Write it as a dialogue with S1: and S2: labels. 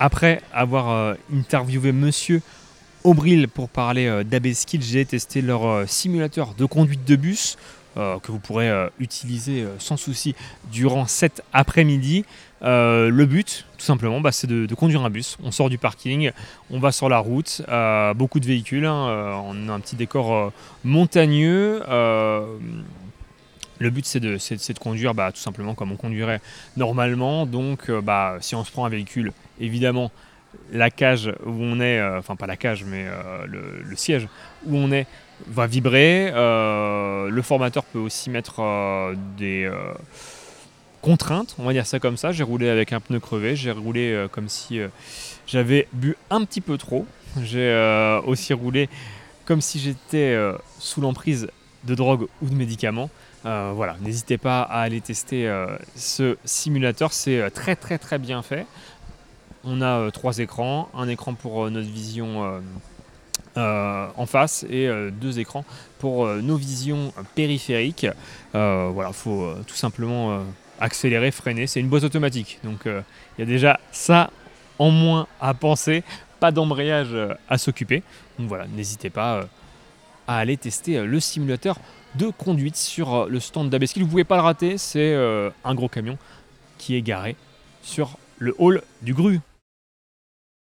S1: Après avoir euh, interviewé monsieur Aubril pour parler euh, d'Abeskill, j'ai testé leur euh, simulateur de conduite de bus que vous pourrez utiliser sans souci durant cet après-midi. Le but, tout simplement, bah, c'est de, conduire un bus. On sort du parking, on va sur la route, beaucoup de véhicules, hein, on a un petit décor montagneux. Le but, c'est de, conduire bah, tout simplement comme on conduirait normalement. Donc, euh, bah, si on se prend un véhicule, évidemment, la cage où on est, euh, enfin pas la cage, mais euh, le, siège où on est va vibrer. Le formateur peut aussi mettre des contraintes, on va dire ça comme ça. J'ai roulé avec un pneu crevé, j'ai roulé comme si j'avais bu un petit peu trop. J'ai aussi roulé comme si j'étais sous l'emprise de drogue ou de médicaments. Euh, voilà, n'hésitez pas à aller tester euh, ce simulateur, c'est euh, très très très bien fait. On a trois écrans, un écran pour notre vision en face et deux écrans pour nos visions périphériques. Voilà, il faut tout simplement accélérer, freiner. C'est une boîte automatique, donc il y a déjà ça en moins à penser, pas d'embrayage à s'occuper. Voilà, n'hésitez pas à aller tester euh, le simulateur de conduite sur euh, le stand d'Abeskill. Vous pouvez pas le rater, c'est euh, un gros camion qui est garé sur le hall du GRU.